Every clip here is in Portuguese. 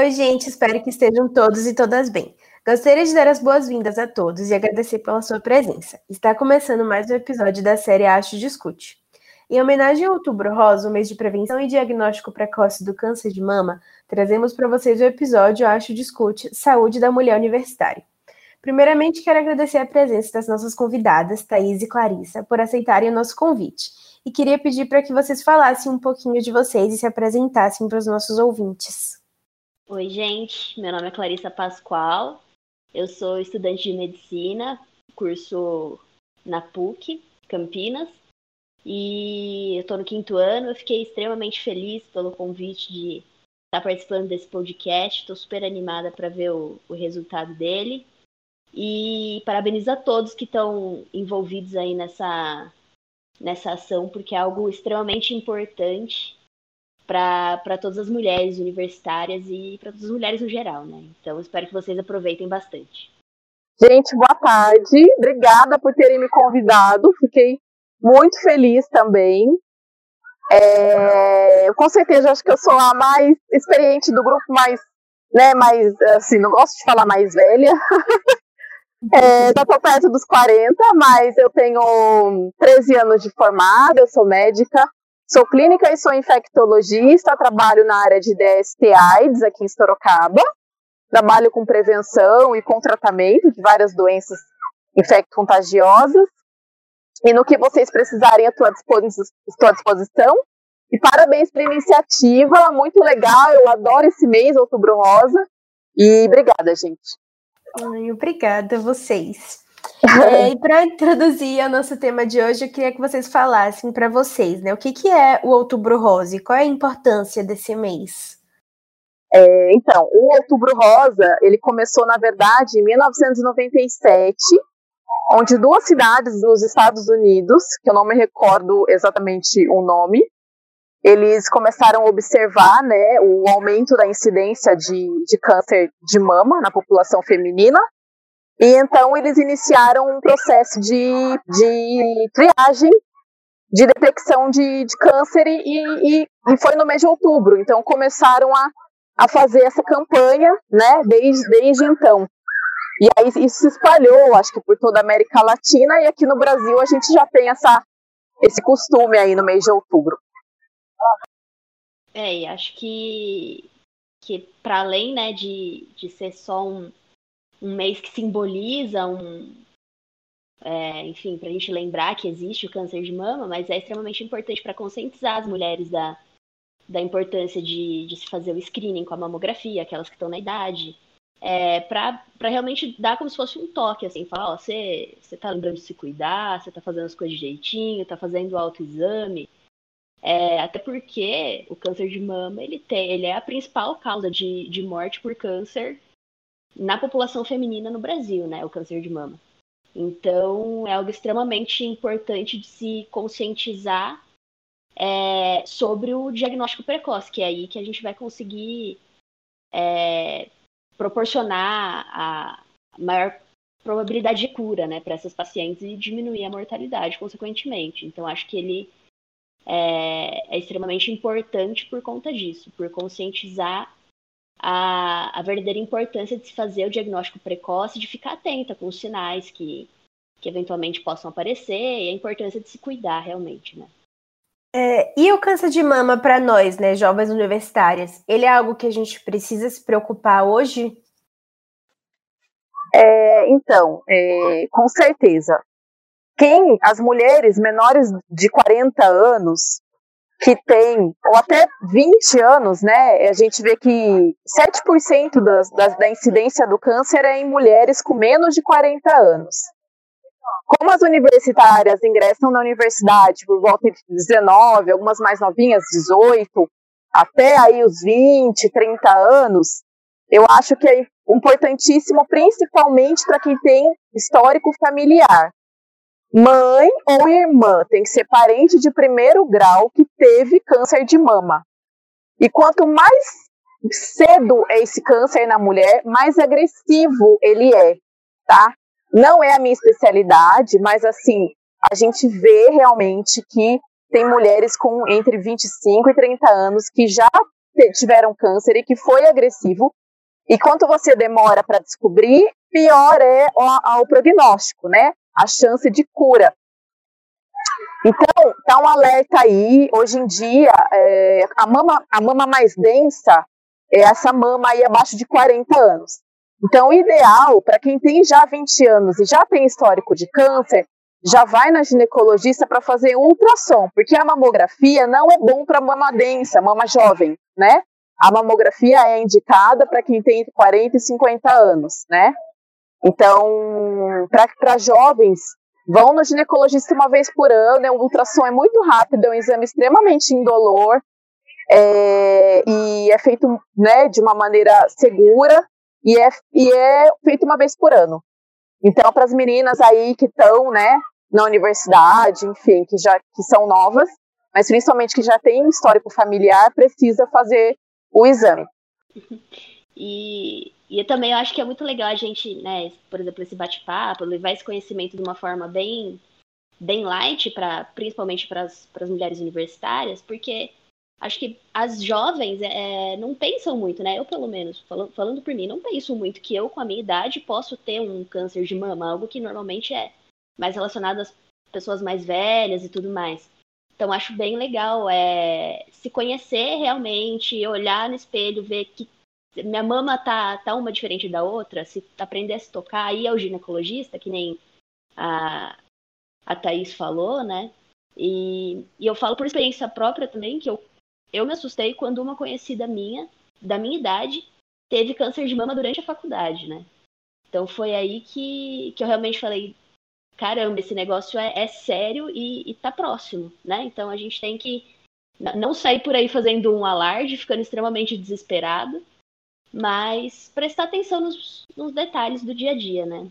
Oi, gente, espero que estejam todos e todas bem. Gostaria de dar as boas-vindas a todos e agradecer pela sua presença. Está começando mais um episódio da série Acho Discute. Em homenagem ao Outubro Rosa, o mês de prevenção e diagnóstico precoce do câncer de mama, trazemos para vocês o episódio Acho Discute Saúde da Mulher Universitária. Primeiramente, quero agradecer a presença das nossas convidadas, Thaís e Clarissa, por aceitarem o nosso convite. E queria pedir para que vocês falassem um pouquinho de vocês e se apresentassem para os nossos ouvintes. Oi, gente. Meu nome é Clarissa Pascoal. Eu sou estudante de medicina, curso na PUC, Campinas. E eu estou no quinto ano. Eu fiquei extremamente feliz pelo convite de estar participando desse podcast. Estou super animada para ver o, o resultado dele. E parabenizo a todos que estão envolvidos aí nessa, nessa ação, porque é algo extremamente importante para todas as mulheres universitárias e para todas as mulheres no geral, né? Então espero que vocês aproveitem bastante. Gente, boa tarde. Obrigada por terem me convidado. Fiquei muito feliz também. É, com certeza acho que eu sou a mais experiente do grupo, mais, né, mais, assim, não gosto de falar mais velha. É, já estou perto dos 40, mas eu tenho 13 anos de formada, eu sou médica, Sou clínica e sou infectologista, trabalho na área de DST AIDS aqui em Sorocaba. Trabalho com prevenção e com tratamento de várias doenças infecto-contagiosas. E no que vocês precisarem, estou à disposição. E parabéns pela iniciativa, muito legal, eu adoro esse mês, Outubro Rosa. E obrigada, gente. Ai, obrigada a vocês. É, e para introduzir o nosso tema de hoje, eu queria que vocês falassem para vocês, né? O que, que é o Outubro Rosa e qual é a importância desse mês? É, então, o Outubro Rosa, ele começou, na verdade, em 1997, onde duas cidades dos Estados Unidos, que eu não me recordo exatamente o nome, eles começaram a observar né, o aumento da incidência de, de câncer de mama na população feminina, e então eles iniciaram um processo de, de triagem, de detecção de, de câncer e, e, e, foi no mês de outubro. Então começaram a, a fazer essa campanha, né, desde, desde então. E aí isso se espalhou, acho que por toda a América Latina e aqui no Brasil a gente já tem essa, esse costume aí no mês de outubro. É, e acho que, que para além né, de, de ser só um, um mês que simboliza um. É, enfim, para a gente lembrar que existe o câncer de mama, mas é extremamente importante para conscientizar as mulheres da, da importância de, de se fazer o screening com a mamografia, aquelas que estão na idade, é, para realmente dar como se fosse um toque, assim, falar, ó, você está lembrando de se cuidar, você está fazendo as coisas direitinho, está fazendo o autoexame. É, até porque o câncer de mama, ele, tem, ele é a principal causa de, de morte por câncer na população feminina no Brasil, né, o câncer de mama. Então, é algo extremamente importante de se conscientizar é, sobre o diagnóstico precoce, que é aí que a gente vai conseguir é, proporcionar a maior probabilidade de cura né, para essas pacientes e diminuir a mortalidade, consequentemente. Então, acho que ele é, é extremamente importante por conta disso, por conscientizar a, a verdadeira importância de se fazer o diagnóstico precoce, de ficar atenta com os sinais que, que eventualmente possam aparecer e a importância de se cuidar realmente, né? É, e o câncer de mama para nós, né, jovens universitárias, ele é algo que a gente precisa se preocupar hoje? É, então, é, com certeza. Quem, as mulheres menores de 40 anos, que tem, ou até 20 anos, né, a gente vê que 7% das, das, da incidência do câncer é em mulheres com menos de 40 anos. Como as universitárias ingressam na universidade por volta de 19, algumas mais novinhas, 18, até aí os 20, 30 anos, eu acho que é importantíssimo, principalmente para quem tem histórico familiar. Mãe ou irmã tem que ser parente de primeiro grau que teve câncer de mama. E quanto mais cedo é esse câncer na mulher, mais agressivo ele é, tá? Não é a minha especialidade, mas assim, a gente vê realmente que tem mulheres com entre 25 e 30 anos que já tiveram câncer e que foi agressivo. E quanto você demora para descobrir, pior é o, o prognóstico, né? A chance de cura. Então, tá um alerta aí. Hoje em dia, é, a, mama, a mama mais densa é essa mama aí abaixo de 40 anos. Então, o ideal para quem tem já 20 anos e já tem histórico de câncer, já vai na ginecologista para fazer ultrassom, porque a mamografia não é bom para mama densa, mama jovem, né? A mamografia é indicada para quem tem entre 40 e 50 anos, né? Então, para jovens, vão no ginecologista uma vez por ano, é um ultrassom é muito rápido, é um exame extremamente indolor, é, e é feito né, de uma maneira segura, e é, e é feito uma vez por ano. Então, para as meninas aí que estão, né, na universidade, enfim, que já que são novas, mas principalmente que já tem histórico familiar, precisa fazer o exame. E, e eu também acho que é muito legal a gente, né, por exemplo, esse bate-papo, levar esse conhecimento de uma forma bem, bem light, pra, principalmente para as mulheres universitárias, porque acho que as jovens é, não pensam muito, né? Eu, pelo menos, falando, falando por mim, não penso muito que eu, com a minha idade, posso ter um câncer de mama, algo que normalmente é mais relacionado às pessoas mais velhas e tudo mais. Então, acho bem legal é, se conhecer realmente, olhar no espelho, ver que minha mama tá, tá uma diferente da outra, se aprender a se tocar, aí é o ginecologista, que nem a, a Thaís falou, né? E, e eu falo por experiência própria também, que eu eu me assustei quando uma conhecida minha, da minha idade, teve câncer de mama durante a faculdade, né? Então foi aí que, que eu realmente falei, caramba, esse negócio é, é sério e, e tá próximo, né? Então a gente tem que não sair por aí fazendo um alarde, ficando extremamente desesperado, mas prestar atenção nos, nos detalhes do dia a dia, né?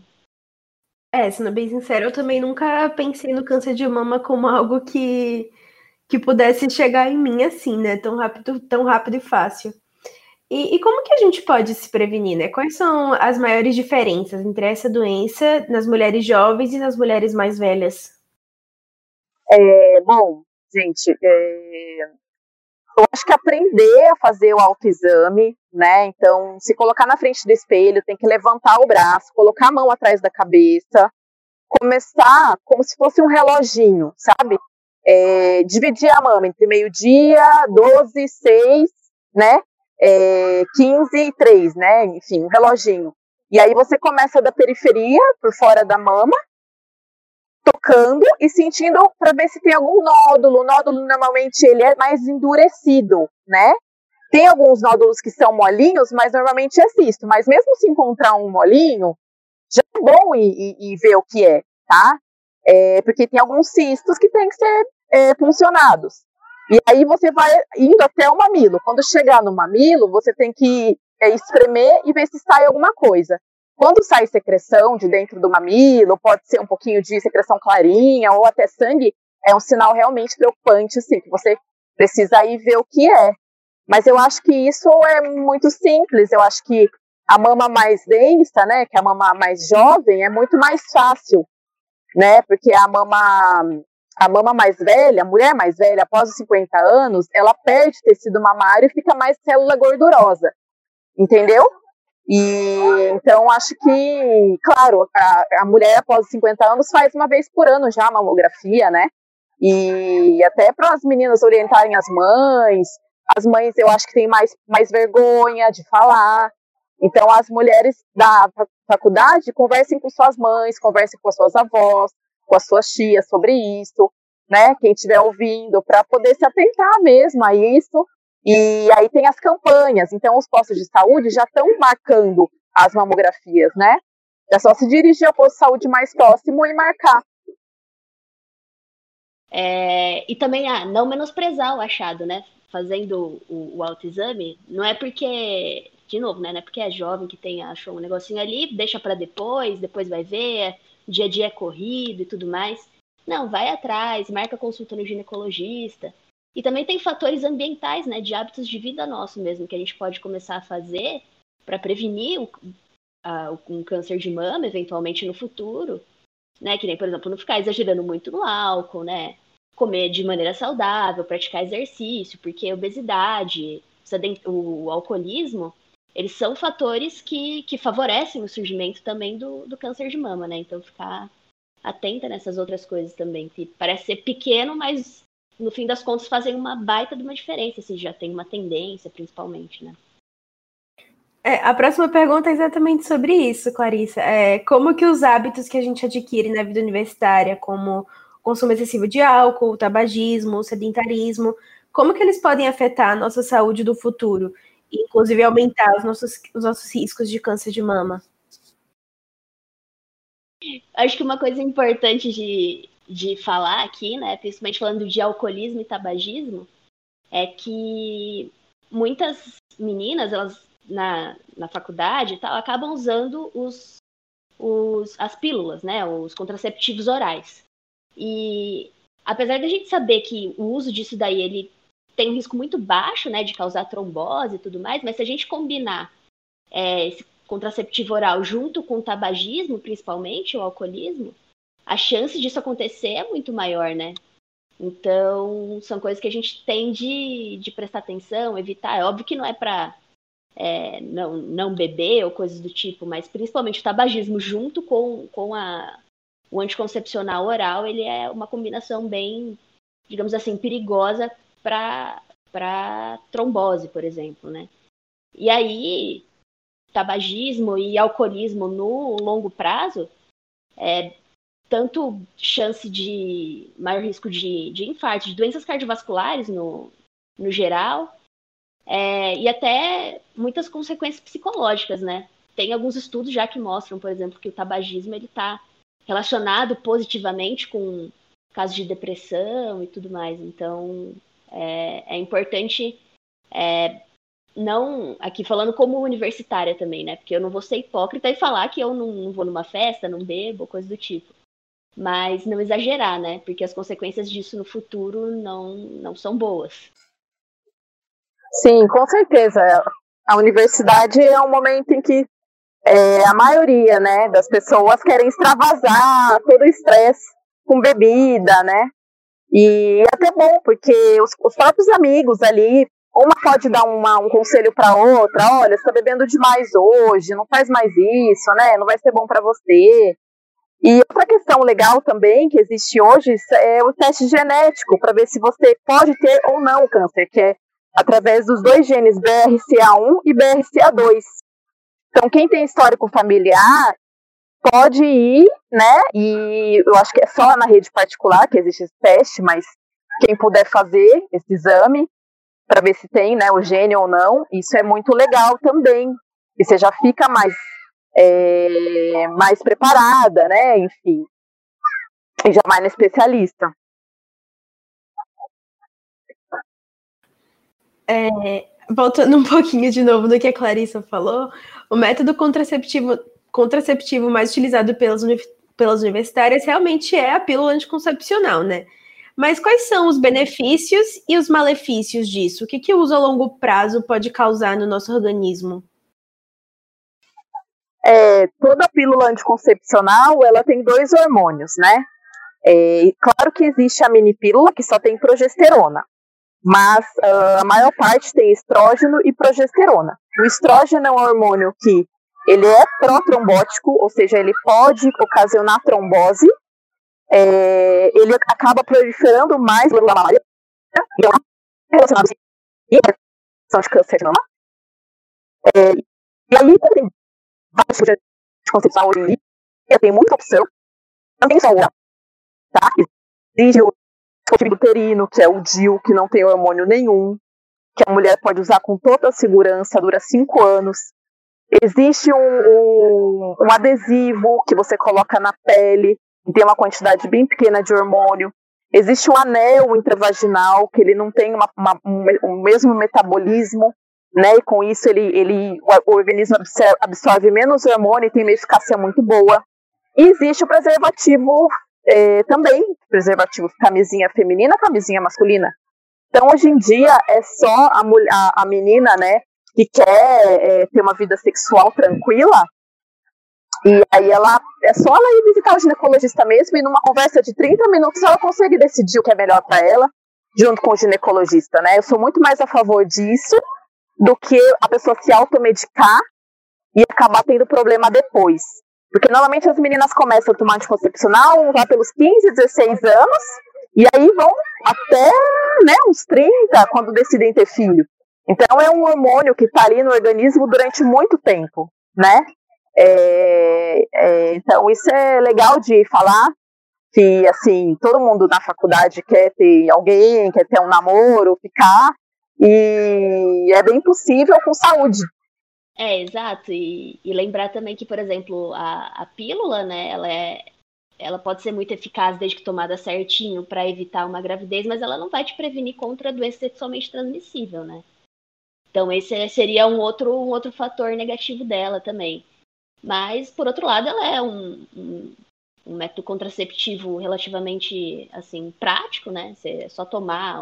É, sendo bem sincero, eu também nunca pensei no câncer de mama como algo que que pudesse chegar em mim assim, né? Tão rápido, tão rápido e fácil. E, e, como que a gente pode se prevenir, né? Quais são as maiores diferenças entre essa doença nas mulheres jovens e nas mulheres mais velhas? É, bom, gente, é, eu acho que aprender a fazer o autoexame, né? Então, se colocar na frente do espelho, tem que levantar o braço, colocar a mão atrás da cabeça, começar como se fosse um reloginho, sabe? é, dividir a mama entre meio-dia, 12, 6, né? É, 15 e 3, né? Enfim, um reloginho. E aí você começa da periferia, por fora da mama, tocando e sentindo para ver se tem algum nódulo. O nódulo normalmente ele é mais endurecido, né? Tem alguns nódulos que são molinhos, mas normalmente é cisto. Mas mesmo se encontrar um molinho, já é bom ir, ir, ir ver o que é, tá? É, porque tem alguns cistos que têm que ser é, funcionados. E aí você vai indo até o mamilo. Quando chegar no mamilo, você tem que é, espremer e ver se sai alguma coisa. Quando sai secreção de dentro do mamilo, pode ser um pouquinho de secreção clarinha ou até sangue, é um sinal realmente preocupante, assim, que você precisa ir ver o que é. Mas eu acho que isso é muito simples. Eu acho que a mama mais densa, né, que é a mama mais jovem, é muito mais fácil né? Porque a mama, a mama mais velha, a mulher mais velha, após os 50 anos, ela perde tecido mamário e fica mais célula gordurosa, entendeu? E então acho que, claro, a, a mulher após os 50 anos faz uma vez por ano já a mamografia, né? E até para as meninas orientarem as mães, as mães eu acho que têm mais, mais vergonha de falar. Então as mulheres da faculdade, conversem com suas mães, conversem com as suas avós, com as suas tias sobre isso, né? Quem estiver ouvindo, para poder se atentar mesmo a isso. E aí tem as campanhas, então os postos de saúde já estão marcando as mamografias, né? É só se dirigir ao posto de saúde mais próximo e marcar. É, e também ah, não menosprezar o achado, né? Fazendo o, o autoexame, não é porque de novo, né? Não é porque é jovem que tem, achou um negocinho ali, deixa para depois, depois vai ver, dia a dia é corrido e tudo mais. Não, vai atrás, marca consulta no ginecologista. E também tem fatores ambientais, né, de hábitos de vida nosso mesmo, que a gente pode começar a fazer para prevenir o, a, um câncer de mama, eventualmente no futuro. Né, que nem, por exemplo, não ficar exagerando muito no álcool, né? Comer de maneira saudável, praticar exercício, porque obesidade, o alcoolismo, eles são fatores que, que favorecem o surgimento também do, do câncer de mama, né? Então ficar atenta nessas outras coisas também, que parece ser pequeno, mas no fim das contas fazem uma baita de uma diferença, se já tem uma tendência, principalmente, né? É, a próxima pergunta é exatamente sobre isso, Clarissa. É, como que os hábitos que a gente adquire na vida universitária, como consumo excessivo de álcool, tabagismo, sedentarismo, como que eles podem afetar a nossa saúde do futuro, inclusive aumentar os nossos, os nossos riscos de câncer de mama? Acho que uma coisa importante de, de falar aqui, né, principalmente falando de alcoolismo e tabagismo, é que muitas meninas, elas na, na faculdade e tal, acabam usando os, os, as pílulas, né, os contraceptivos orais. E apesar da gente saber que o uso disso daí ele tem um risco muito baixo, né, de causar trombose e tudo mais, mas se a gente combinar é, esse contraceptivo oral junto com o tabagismo, principalmente, o alcoolismo, a chance disso acontecer é muito maior, né? Então, são coisas que a gente tem de, de prestar atenção, evitar. É óbvio que não é para é, não, não beber ou coisas do tipo, mas principalmente o tabagismo junto com, com a, o anticoncepcional oral, ele é uma combinação bem, digamos assim, perigosa para trombose, por exemplo, né? E aí, tabagismo e alcoolismo no longo prazo, é, tanto chance de maior risco de, de infarto, de doenças cardiovasculares no, no geral, é, e até muitas consequências psicológicas, né? Tem alguns estudos já que mostram, por exemplo, que o tabagismo ele está relacionado positivamente com casos de depressão e tudo mais. Então, é, é importante é, não aqui falando como universitária também, né? Porque eu não vou ser hipócrita e falar que eu não, não, vou numa festa, não bebo, coisa do tipo. Mas não exagerar, né? Porque as consequências disso no futuro não, não são boas. Sim, com certeza. A universidade é um momento em que é, a maioria, né, das pessoas querem extravasar todo o estresse com bebida, né? E é até bom, porque os, os próprios amigos ali, uma pode dar uma, um conselho para outra, olha, você tá bebendo demais hoje, não faz mais isso, né? Não vai ser bom para você. E outra questão legal também que existe hoje é o teste genético para ver se você pode ter ou não câncer, que é através dos dois genes BRCA1 e BRCA2. Então, quem tem histórico familiar pode ir, né? E eu acho que é só na rede particular que existe esse teste, mas quem puder fazer esse exame para ver se tem, né, o gene ou não, isso é muito legal também. E você já fica mais é, mais preparada, né? Enfim, e já vai no especialista. É, voltando um pouquinho de novo no que a Clarissa falou, o método contraceptivo contraceptivo mais utilizado pelas, pelas universitárias realmente é a pílula anticoncepcional, né? Mas quais são os benefícios e os malefícios disso? O que, que o uso a longo prazo pode causar no nosso organismo? É, toda pílula anticoncepcional ela tem dois hormônios, né? É, claro que existe a mini pílula que só tem progesterona, mas uh, a maior parte tem estrógeno e progesterona. O estrógeno é um hormônio que ele é protrombótico, ou seja, ele pode ocasionar trombose, é, ele acaba proliferando mais na mamária, relacionado a de câncer de mama. É, e aí tem vários tipos de concepção hoje em dia, tem muita opção, não tem só o tá? Existe o dispositivo uterino, que é o DIU, que não tem hormônio nenhum, que a mulher pode usar com toda segurança, dura cinco anos. Existe um, um, um adesivo que você coloca na pele, e tem uma quantidade bem pequena de hormônio. Existe um anel intravaginal, que ele não tem uma, uma, um, o mesmo metabolismo, né? E com isso ele, ele, o, organismo absorve, absorve menos hormônio e tem uma eficácia muito boa. E existe o preservativo é, também, preservativo camisinha feminina, camisinha masculina. Então, hoje em dia, é só a, a, a menina, né, que quer é, ter uma vida sexual tranquila, e aí ela é só ela ir visitar o ginecologista mesmo e numa conversa de 30 minutos ela consegue decidir o que é melhor para ela, junto com o ginecologista, né? Eu sou muito mais a favor disso do que a pessoa se automedicar e acabar tendo problema depois. Porque normalmente as meninas começam a tomar anticoncepcional lá pelos 15, 16 anos, e aí vão até né, uns 30, quando decidem ter filho. Então é um hormônio que está ali no organismo durante muito tempo, né? É, é, então isso é legal de falar, que assim, todo mundo na faculdade quer ter alguém, quer ter um namoro, ficar, e é bem possível com saúde. É, exato. E, e lembrar também que, por exemplo, a, a pílula, né, ela é. Ela pode ser muito eficaz desde que tomada certinho para evitar uma gravidez, mas ela não vai te prevenir contra a doença sexualmente transmissível, né? Então esse seria um outro, um outro fator negativo dela também. Mas, por outro lado, ela é um, um, um método contraceptivo relativamente assim prático, né? Você é só tomar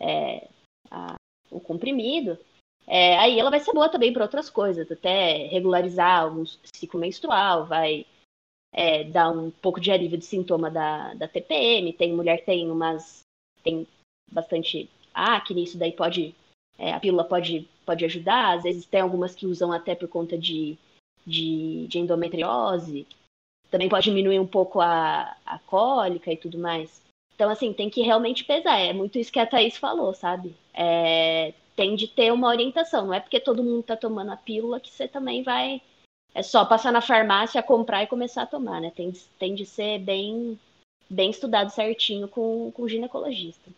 é, a, o comprimido. É, aí ela vai ser boa também para outras coisas, até regularizar o ciclo menstrual, vai é, dar um pouco de alívio de sintoma da, da TPM. Tem mulher que tem umas. tem bastante acne, isso daí pode. É, a pílula pode, pode ajudar. Às vezes tem algumas que usam até por conta de, de, de endometriose. Também pode diminuir um pouco a, a cólica e tudo mais. Então, assim, tem que realmente pesar. É muito isso que a Thaís falou, sabe? É, tem de ter uma orientação. Não é porque todo mundo está tomando a pílula que você também vai. É só passar na farmácia, comprar e começar a tomar, né? Tem, tem de ser bem, bem estudado certinho com, com o ginecologista.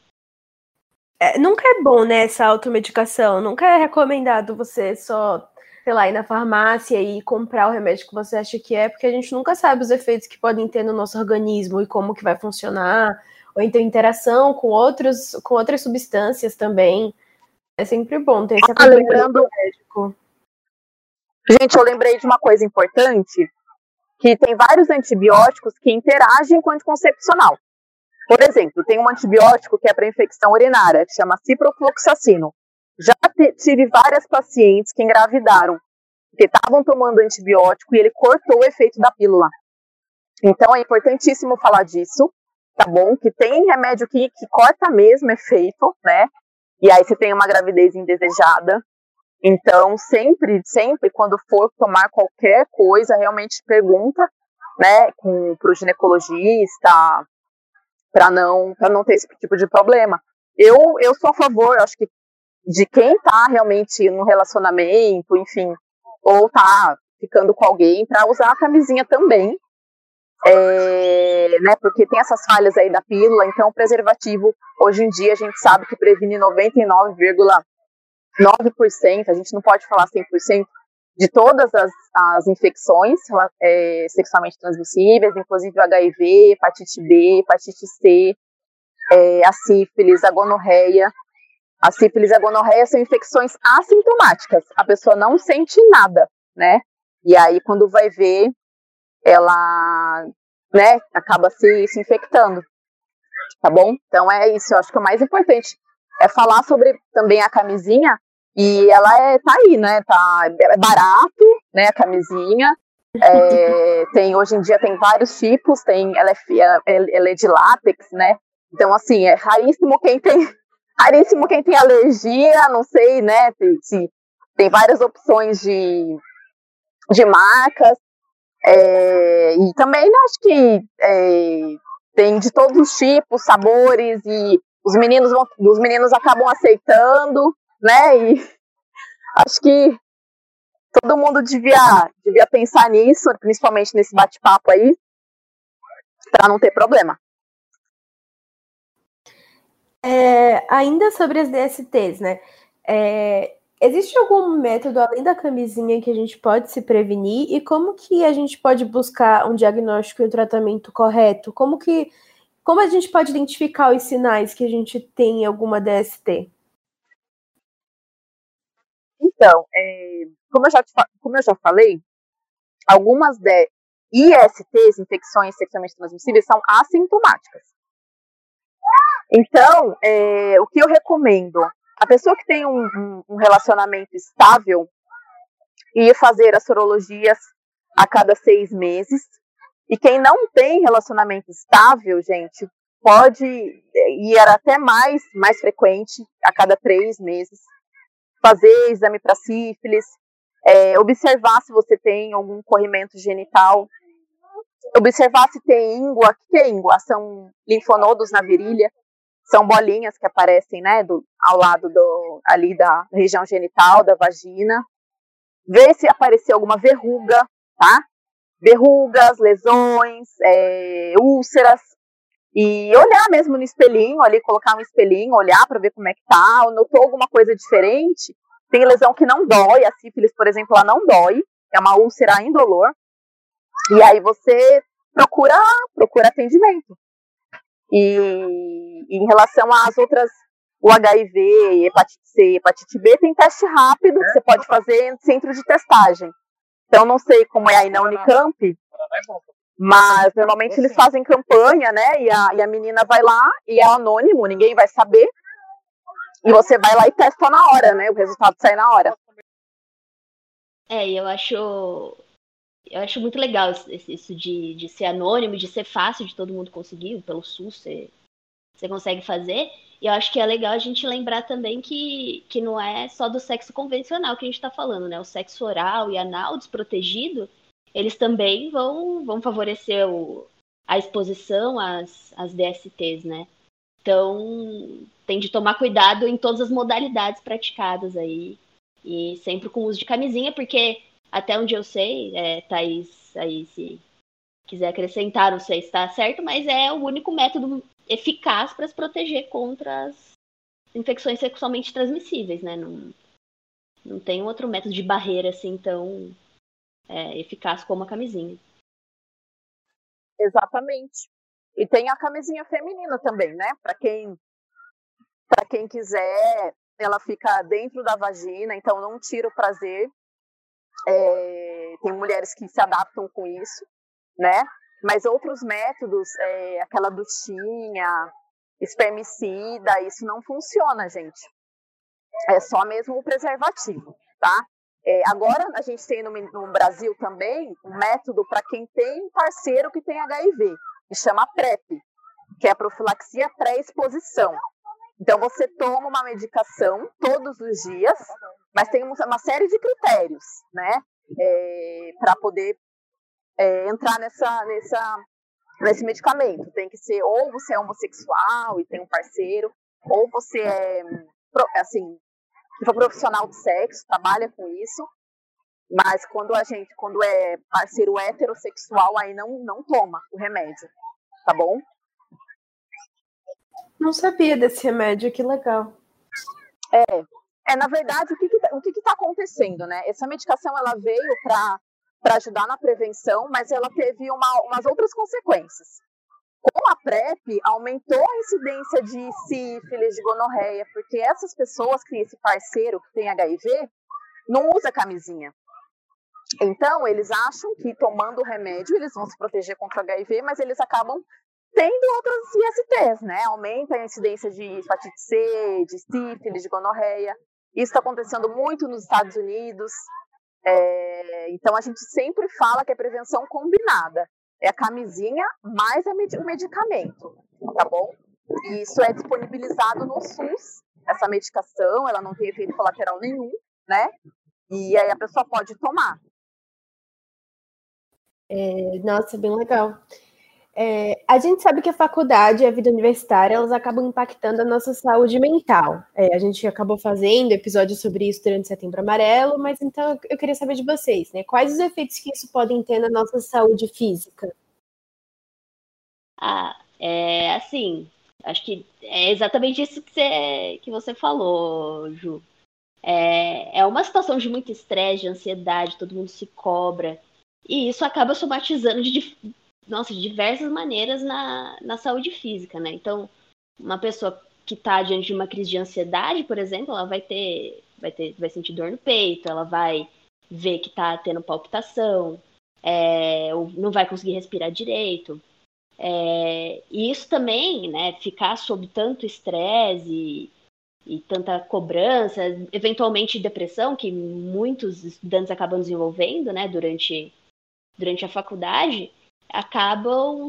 É, nunca é bom, né, essa automedicação. Nunca é recomendado você só, sei lá, ir na farmácia e comprar o remédio que você acha que é, porque a gente nunca sabe os efeitos que podem ter no nosso organismo e como que vai funcionar ou então interação com outros com outras substâncias também. É sempre bom ter esse ah, lembrando... médico. Gente, eu lembrei de uma coisa importante, que tem vários antibióticos que interagem com o anticoncepcional. Por exemplo, tem um antibiótico que é para infecção urinária, que chama ciprofloxacino. Já tive várias pacientes que engravidaram, que estavam tomando antibiótico e ele cortou o efeito da pílula. Então é importantíssimo falar disso, tá bom? Que tem remédio que, que corta mesmo efeito, né? E aí você tem uma gravidez indesejada. Então, sempre, sempre, quando for tomar qualquer coisa, realmente pergunta, né, para o ginecologista, para não, não ter esse tipo de problema. Eu, eu sou a favor, acho que de quem está realmente no relacionamento, enfim, ou está ficando com alguém, para usar a camisinha também, é, né, porque tem essas falhas aí da pílula, então o preservativo, hoje em dia, a gente sabe que previne 99,9%, a gente não pode falar 100% de todas as, as infecções é, sexualmente transmissíveis, inclusive o HIV, hepatite B, hepatite C, é, a sífilis, a gonorreia. A sífilis e a gonorreia são infecções assintomáticas, a pessoa não sente nada, né? E aí, quando vai ver, ela, né, acaba se, se infectando. Tá bom? Então é isso, eu acho que o mais importante é falar sobre também a camisinha e ela é, tá aí, né? Tá, é barato, né? A camisinha. É, tem, hoje em dia tem vários tipos, tem, ela é, ela é de látex, né? Então, assim, é raríssimo quem tem raríssimo quem tem alergia, não sei, né? Tem, tem várias opções de, de marcas. É, e também né, acho que é, tem de todos os tipos, sabores, e os meninos, vão, os meninos acabam aceitando, né? E acho que todo mundo devia, devia pensar nisso, principalmente nesse bate-papo aí, para não ter problema. É, ainda sobre as DSTs, né? É, Existe algum método além da camisinha que a gente pode se prevenir e como que a gente pode buscar um diagnóstico e um tratamento correto? Como que como a gente pode identificar os sinais que a gente tem alguma DST? Então, é, como, eu já, como eu já falei, algumas de ISTs, infecções sexualmente transmissíveis, são assintomáticas. Então, é, o que eu recomendo a pessoa que tem um, um relacionamento estável ir fazer as sorologias a cada seis meses. E quem não tem relacionamento estável, gente, pode ir até mais, mais frequente, a cada três meses. Fazer exame para sífilis, é, observar se você tem algum corrimento genital, observar se tem íngua. O que é íngua? São linfonodos na virilha, são bolinhas que aparecem, né, do, ao lado do, ali da região genital, da vagina. Ver se apareceu alguma verruga, tá? Verrugas, lesões, é, úlceras. E olhar mesmo no espelhinho, ali, colocar um espelhinho, olhar para ver como é que tá, notou alguma coisa diferente. Tem lesão que não dói, a sífilis, por exemplo, ela não dói, é uma úlcera indolor. E aí você procura, procura atendimento. E em relação às outras, o HIV, hepatite C, hepatite B, tem teste rápido que você pode fazer em centro de testagem. Então, não sei como é aí na Unicamp, mas normalmente eles fazem campanha, né? E a, e a menina vai lá e é anônimo, ninguém vai saber. E você vai lá e testa na hora, né? O resultado sai na hora. É, eu acho. Eu acho muito legal isso de, de ser anônimo, de ser fácil de todo mundo conseguir, pelo SUS você, você consegue fazer. E eu acho que é legal a gente lembrar também que, que não é só do sexo convencional que a gente está falando, né? O sexo oral e anal desprotegido, eles também vão, vão favorecer o, a exposição às, às DSTs, né? Então, tem de tomar cuidado em todas as modalidades praticadas aí. E sempre com uso de camisinha, porque até onde eu sei, é, Thaís, aí se quiser acrescentar, não sei se está certo, mas é o único método eficaz para se proteger contra as infecções sexualmente transmissíveis, né? Não, não tem outro método de barreira assim tão é, eficaz como a camisinha. Exatamente. E tem a camisinha feminina também, né? Para quem para quem quiser, ela fica dentro da vagina, então não tira o prazer. É, tem mulheres que se adaptam com isso, né? Mas outros métodos, é, aquela duchinha, espermicida, isso não funciona, gente. É só mesmo o preservativo, tá? É, agora a gente tem no, no Brasil também um método para quem tem parceiro que tem HIV, que chama PrEP, que é a profilaxia pré-exposição. Então você toma uma medicação todos os dias, mas tem uma série de critérios, né, é, para poder é, entrar nessa, nessa, nesse medicamento. Tem que ser ou você é homossexual e tem um parceiro, ou você é assim, for profissional de sexo, trabalha com isso. Mas quando a gente, quando é parceiro heterossexual, aí não, não toma o remédio, tá bom? Não sabia desse remédio, que legal. É, é na verdade, o que está que, que tá acontecendo, né? Essa medicação ela veio para ajudar na prevenção, mas ela teve uma, umas outras consequências. Com a PrEP, aumentou a incidência de sífilis, de gonorreia, porque essas pessoas que esse parceiro que tem HIV não usa camisinha. Então, eles acham que tomando o remédio eles vão se proteger contra o HIV, mas eles acabam tendo outras ISTs, né? Aumenta a incidência de hepatite C, de sífilis, de gonorreia. Isso está acontecendo muito nos Estados Unidos. É, então a gente sempre fala que é prevenção combinada. É a camisinha mais o medicamento, tá bom? E isso é disponibilizado no SUS, essa medicação, ela não tem efeito colateral nenhum, né? E aí a pessoa pode tomar. É, nossa, bem legal. É, a gente sabe que a faculdade e a vida universitária elas acabam impactando a nossa saúde mental. É, a gente acabou fazendo episódios sobre isso durante Setembro Amarelo, mas então eu queria saber de vocês, né? Quais os efeitos que isso pode ter na nossa saúde física? Ah, é assim, acho que é exatamente isso que você, que você falou, Ju. É, é uma situação de muito estresse, de ansiedade, todo mundo se cobra. E isso acaba somatizando de, nossa, de diversas maneiras na, na saúde física, né? Então, uma pessoa que está diante de uma crise de ansiedade, por exemplo, ela vai ter, vai ter, vai sentir dor no peito, ela vai ver que está tendo palpitação, é, ou não vai conseguir respirar direito. É, e isso também, né, ficar sob tanto estresse e, e tanta cobrança, eventualmente depressão, que muitos estudantes acabam desenvolvendo, né, durante, durante a faculdade, acabam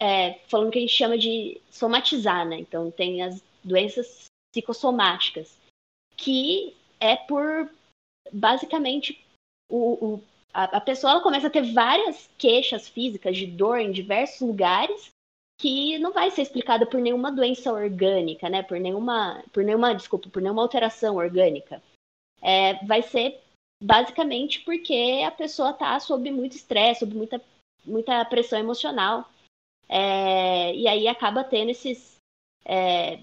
é, falando que a gente chama de somatizar, né? Então tem as doenças psicossomáticas, que é por basicamente o, o a, a, pessoa começa a ter várias queixas físicas de dor em diversos lugares que não vai ser explicada por nenhuma doença orgânica, né? Por nenhuma, por nenhuma, desculpa, por nenhuma alteração orgânica. É, vai ser basicamente porque a pessoa está sob muito estresse, sob muita, muita pressão emocional. É, e aí acaba tendo esses é,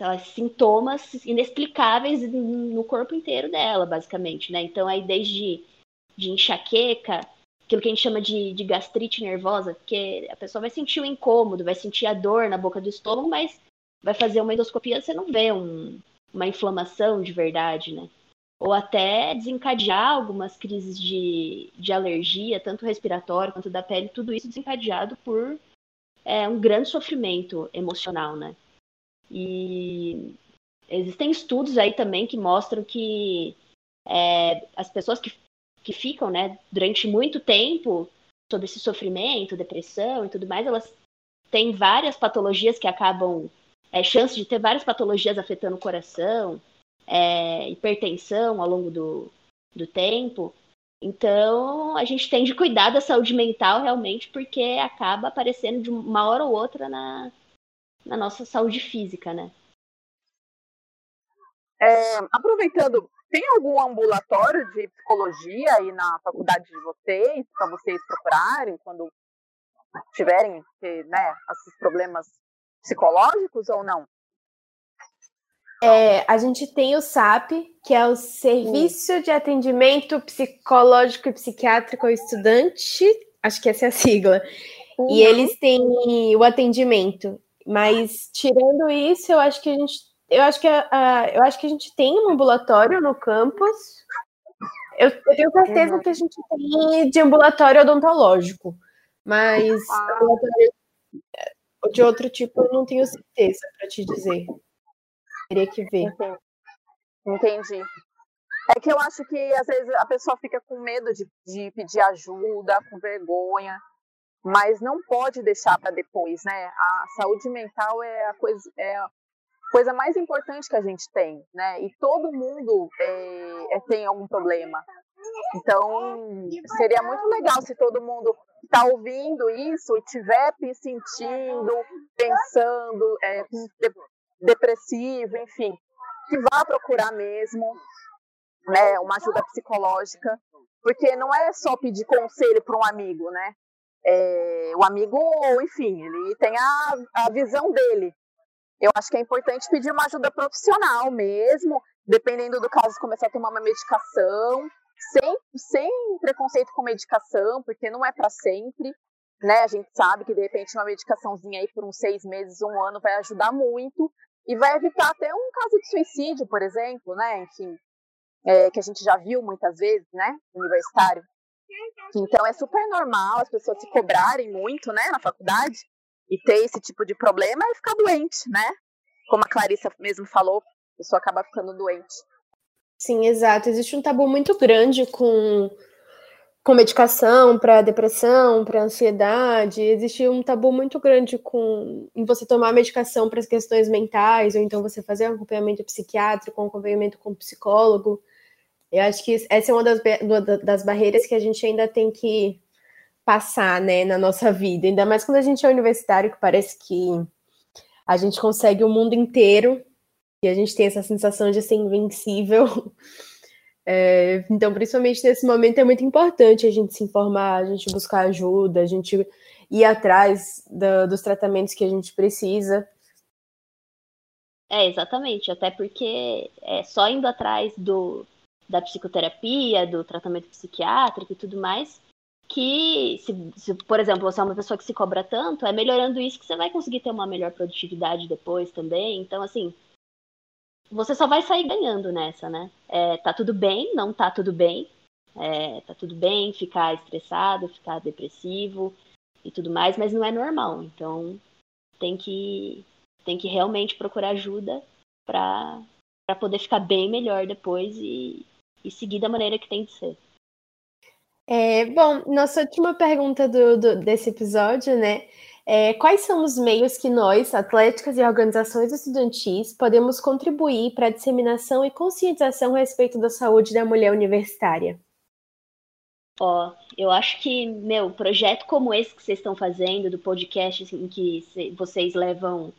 lá, sintomas inexplicáveis no corpo inteiro dela, basicamente, né? Então aí desde de enxaqueca, aquilo que a gente chama de, de gastrite nervosa, porque a pessoa vai sentir o incômodo, vai sentir a dor na boca do estômago, mas vai fazer uma endoscopia, você não vê um, uma inflamação de verdade, né? Ou até desencadear algumas crises de, de alergia, tanto respiratória quanto da pele, tudo isso desencadeado por é, um grande sofrimento emocional, né? E existem estudos aí também que mostram que é, as pessoas que que ficam, né, durante muito tempo sob esse sofrimento, depressão e tudo mais, elas têm várias patologias que acabam, é, chance de ter várias patologias afetando o coração, é, hipertensão ao longo do, do tempo. Então, a gente tem de cuidar da saúde mental realmente, porque acaba aparecendo de uma hora ou outra na, na nossa saúde física, né? É, aproveitando tem algum ambulatório de psicologia aí na faculdade de vocês, para vocês procurarem quando tiverem né, esses problemas psicológicos ou não? É, a gente tem o SAP, que é o Serviço de Atendimento Psicológico e Psiquiátrico ao Estudante, acho que essa é a sigla. Uhum. E eles têm o atendimento. Mas tirando isso, eu acho que a gente eu acho que a, eu acho que a gente tem um ambulatório no campus. Eu, eu tenho certeza uhum. que a gente tem de ambulatório odontológico, mas ah. de outro tipo eu não tenho certeza para te dizer. Teria que ver. Entendi. É que eu acho que às vezes a pessoa fica com medo de, de pedir ajuda, com vergonha, mas não pode deixar para depois, né? A saúde mental é a coisa, é coisa mais importante que a gente tem, né? E todo mundo é, é, tem algum problema. Então, seria muito legal se todo mundo está ouvindo isso e estiver sentindo, pensando, é, depressivo, enfim, que vá procurar mesmo né, uma ajuda psicológica, porque não é só pedir conselho para um amigo, né? É, o amigo, enfim, ele tem a, a visão dele, eu acho que é importante pedir uma ajuda profissional mesmo, dependendo do caso, começar a tomar uma medicação, sem, sem preconceito com medicação, porque não é para sempre, né? A gente sabe que de repente uma medicaçãozinha aí por uns seis meses, um ano vai ajudar muito e vai evitar até um caso de suicídio, por exemplo, né? Enfim, é, que a gente já viu muitas vezes, né? Universitário. Então é super normal as pessoas se cobrarem muito, né, na faculdade, e ter esse tipo de problema é ficar doente, né? Como a Clarissa mesmo falou, a pessoa acaba ficando doente. Sim, exato. Existe um tabu muito grande com, com medicação para depressão, para ansiedade. Existe um tabu muito grande com você tomar medicação para as questões mentais, ou então você fazer um acompanhamento psiquiátrico, um acompanhamento com um psicólogo. Eu acho que essa é uma das, das barreiras que a gente ainda tem que passar, né, na nossa vida. Ainda mais quando a gente é universitário, que parece que a gente consegue o mundo inteiro e a gente tem essa sensação de ser invencível. É, então, principalmente nesse momento, é muito importante a gente se informar, a gente buscar ajuda, a gente ir atrás dos tratamentos que a gente precisa. É, exatamente, até porque é só indo atrás do, da psicoterapia, do tratamento psiquiátrico e tudo mais, que, se, se, por exemplo, você é uma pessoa que se cobra tanto, é melhorando isso que você vai conseguir ter uma melhor produtividade depois também. Então, assim, você só vai sair ganhando nessa, né? É, tá tudo bem, não tá tudo bem. É, tá tudo bem ficar estressado, ficar depressivo e tudo mais, mas não é normal. Então, tem que, tem que realmente procurar ajuda para poder ficar bem melhor depois e, e seguir da maneira que tem de ser. É, bom, nossa última pergunta do, do, desse episódio, né? É, quais são os meios que nós, atléticas e organizações estudantis, podemos contribuir para a disseminação e conscientização a respeito da saúde da mulher universitária? Ó, eu acho que, meu, projeto como esse que vocês estão fazendo, do podcast, assim, em que vocês levam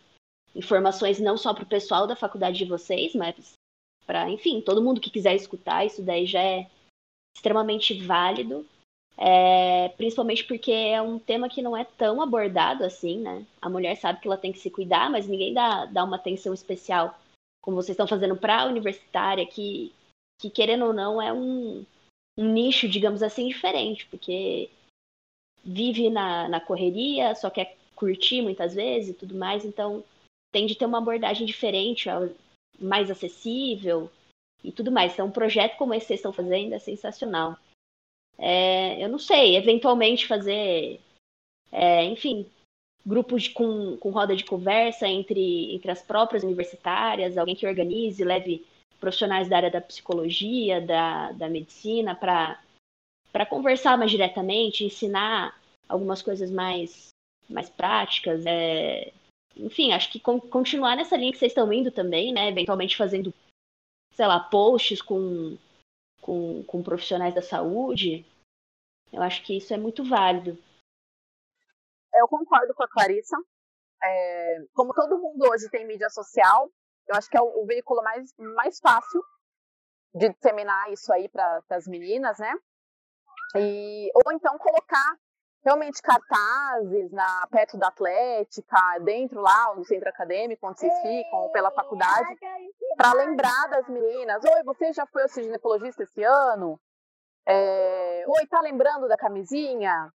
informações não só para o pessoal da faculdade de vocês, mas para, enfim, todo mundo que quiser escutar, isso daí já é extremamente válido. É, principalmente porque é um tema que não é tão abordado assim, né? A mulher sabe que ela tem que se cuidar, mas ninguém dá, dá uma atenção especial, como vocês estão fazendo para a universitária, que, que querendo ou não é um, um nicho, digamos assim, diferente, porque vive na, na correria, só quer curtir muitas vezes e tudo mais, então tem de ter uma abordagem diferente, mais acessível e tudo mais. Então, um projeto como esse que vocês estão fazendo é sensacional. É, eu não sei, eventualmente fazer, é, enfim, grupos de, com, com roda de conversa entre, entre as próprias universitárias, alguém que organize, leve profissionais da área da psicologia, da, da medicina, para conversar mais diretamente, ensinar algumas coisas mais, mais práticas. É, enfim, acho que con continuar nessa linha que vocês estão indo também, né? Eventualmente fazendo, sei lá, posts com com, com profissionais da saúde, eu acho que isso é muito válido. Eu concordo com a Clarissa. É, como todo mundo hoje tem mídia social, eu acho que é o, o veículo mais, mais fácil de disseminar isso aí para as meninas, né? E, ou então colocar realmente cartazes na perto da Atlética, dentro lá do centro acadêmico, onde vocês ficam, ou pela faculdade, para lembrar das meninas. Oi, você já foi ao ginecologista esse ano? É, Oi, tá lembrando da camisinha?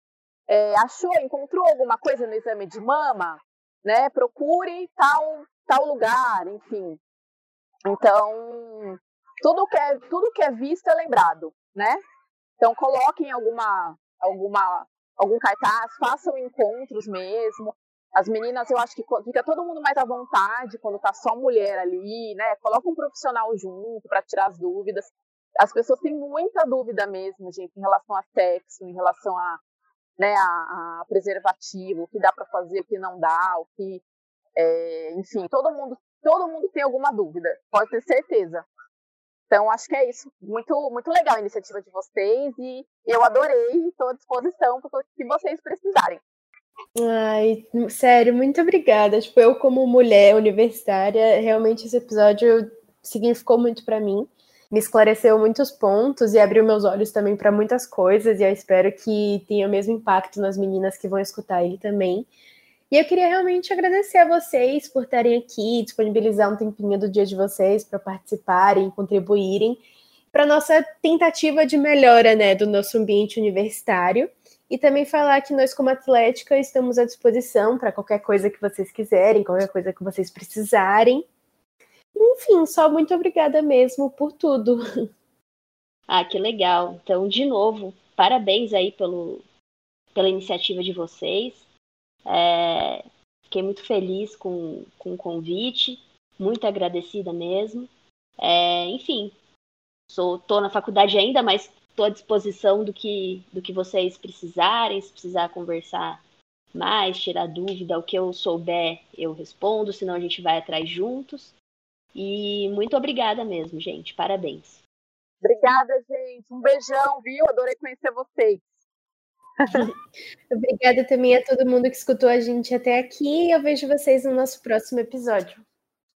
É, achou, encontrou alguma coisa no exame de mama? Né? Procure tal, tal lugar, enfim. Então, tudo que é, tudo que é visto é lembrado, né? Então, coloquem alguma, alguma algum cartaz, façam encontros mesmo. As meninas, eu acho que fica todo mundo mais à vontade quando tá só mulher ali, né? Coloca um profissional junto para tirar as dúvidas. As pessoas têm muita dúvida mesmo, gente, em relação a sexo, em relação a, né, a, a preservativo, o que dá para fazer, o que não dá, o que, é, enfim, todo mundo, todo mundo tem alguma dúvida, pode ter certeza. Então, acho que é isso. Muito, muito legal a iniciativa de vocês e eu adorei, estou à disposição para o que vocês precisarem. Ai, sério, muito obrigada. Tipo, eu como mulher universitária, realmente esse episódio significou muito para mim. Me esclareceu muitos pontos e abriu meus olhos também para muitas coisas e eu espero que tenha o mesmo impacto nas meninas que vão escutar ele também. E eu queria realmente agradecer a vocês por estarem aqui, disponibilizar um tempinho do dia de vocês para participarem, contribuírem para nossa tentativa de melhora né, do nosso ambiente universitário. E também falar que nós, como Atlética, estamos à disposição para qualquer coisa que vocês quiserem, qualquer coisa que vocês precisarem. Enfim, só muito obrigada mesmo por tudo. Ah, que legal. Então, de novo, parabéns aí pelo, pela iniciativa de vocês. É, fiquei muito feliz com, com o convite, muito agradecida mesmo. É, enfim, sou, tô na faculdade ainda, mas estou à disposição do que, do que vocês precisarem, se precisar conversar mais, tirar dúvida, o que eu souber eu respondo, senão a gente vai atrás juntos. E muito obrigada mesmo, gente. Parabéns. Obrigada, gente. Um beijão, viu? Adorei conhecer vocês. Obrigada também a todo mundo que escutou a gente até aqui. Eu vejo vocês no nosso próximo episódio.